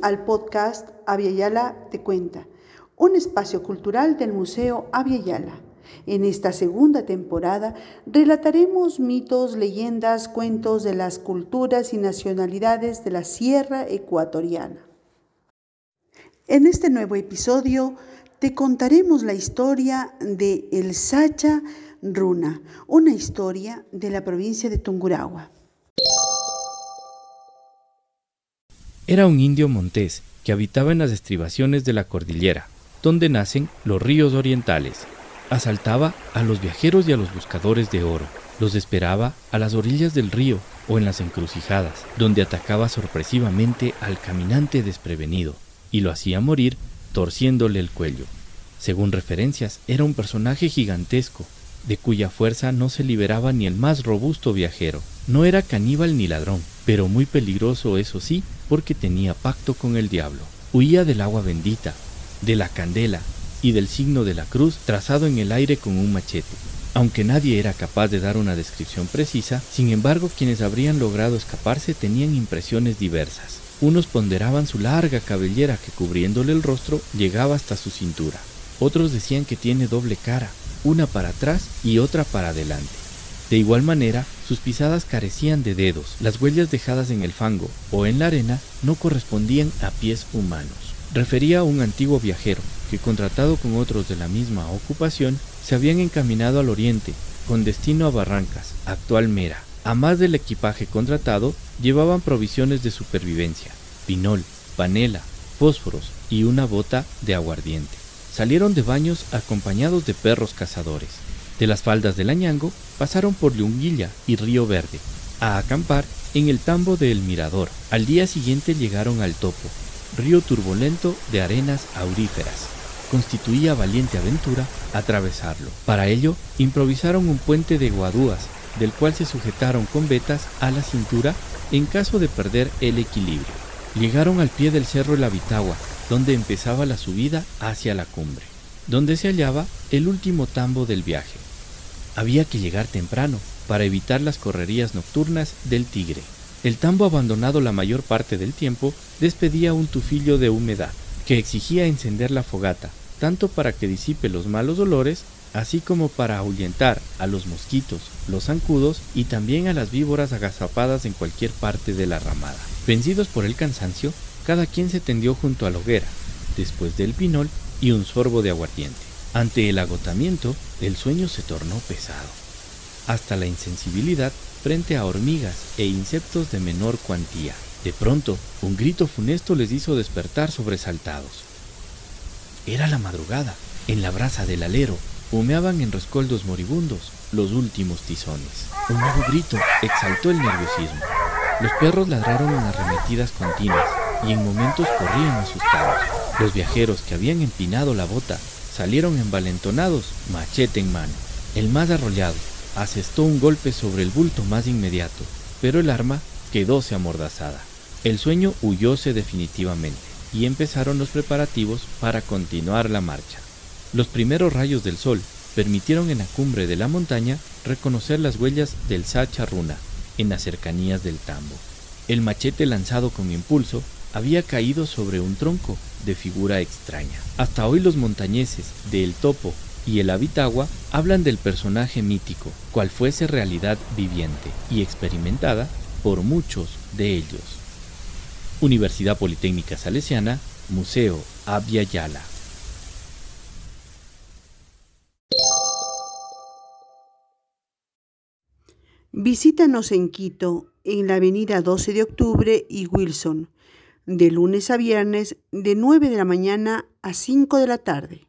al podcast Yala Te Cuenta, un espacio cultural del Museo Yala. En esta segunda temporada relataremos mitos, leyendas, cuentos de las culturas y nacionalidades de la Sierra Ecuatoriana. En este nuevo episodio te contaremos la historia de El Sacha Runa, una historia de la provincia de Tungurahua. Era un indio montés que habitaba en las estribaciones de la cordillera, donde nacen los ríos orientales. Asaltaba a los viajeros y a los buscadores de oro. Los esperaba a las orillas del río o en las encrucijadas, donde atacaba sorpresivamente al caminante desprevenido y lo hacía morir torciéndole el cuello. Según referencias, era un personaje gigantesco, de cuya fuerza no se liberaba ni el más robusto viajero. No era caníbal ni ladrón, pero muy peligroso eso sí, porque tenía pacto con el diablo. Huía del agua bendita, de la candela y del signo de la cruz trazado en el aire con un machete. Aunque nadie era capaz de dar una descripción precisa, sin embargo quienes habrían logrado escaparse tenían impresiones diversas. Unos ponderaban su larga cabellera que cubriéndole el rostro llegaba hasta su cintura. Otros decían que tiene doble cara, una para atrás y otra para adelante. De igual manera, sus pisadas carecían de dedos, las huellas dejadas en el fango o en la arena no correspondían a pies humanos. Refería a un antiguo viajero que, contratado con otros de la misma ocupación, se habían encaminado al oriente, con destino a Barrancas, actual Mera. A más del equipaje contratado, llevaban provisiones de supervivencia, pinol, panela, fósforos y una bota de aguardiente. Salieron de baños acompañados de perros cazadores. De las faldas del Añango pasaron por Lunguilla y Río Verde, a acampar en el tambo de El Mirador. Al día siguiente llegaron al Topo, río turbulento de arenas auríferas. Constituía valiente aventura atravesarlo. Para ello, improvisaron un puente de guadúas, del cual se sujetaron con vetas a la cintura en caso de perder el equilibrio. Llegaron al pie del cerro La Vitagua, donde empezaba la subida hacia la cumbre, donde se hallaba el último tambo del viaje. Había que llegar temprano para evitar las correrías nocturnas del tigre. El tambo abandonado la mayor parte del tiempo despedía un tufillo de humedad que exigía encender la fogata, tanto para que disipe los malos olores, así como para ahuyentar a los mosquitos, los zancudos y también a las víboras agazapadas en cualquier parte de la ramada. Vencidos por el cansancio, cada quien se tendió junto a la hoguera, después del pinol y un sorbo de aguardiente. Ante el agotamiento, el sueño se tornó pesado, hasta la insensibilidad frente a hormigas e insectos de menor cuantía. De pronto, un grito funesto les hizo despertar sobresaltados. Era la madrugada. En la brasa del alero humeaban en rescoldos moribundos los últimos tizones. Un nuevo grito exaltó el nerviosismo. Los perros ladraron en arremetidas continuas y en momentos corrían asustados. Los viajeros que habían empinado la bota salieron envalentonados, machete en mano. El más arrollado asestó un golpe sobre el bulto más inmediato, pero el arma quedóse amordazada. El sueño huyóse definitivamente y empezaron los preparativos para continuar la marcha. Los primeros rayos del sol permitieron en la cumbre de la montaña reconocer las huellas del Sacha Runa en las cercanías del tambo. El machete lanzado con impulso había caído sobre un tronco de figura extraña. Hasta hoy los montañeses de El Topo y el Habitagua hablan del personaje mítico, cual fuese realidad viviente y experimentada por muchos de ellos. Universidad Politécnica Salesiana, Museo Abya Yala. Visítanos en Quito, en la avenida 12 de octubre y Wilson de lunes a viernes de 9 de la mañana a 5 de la tarde.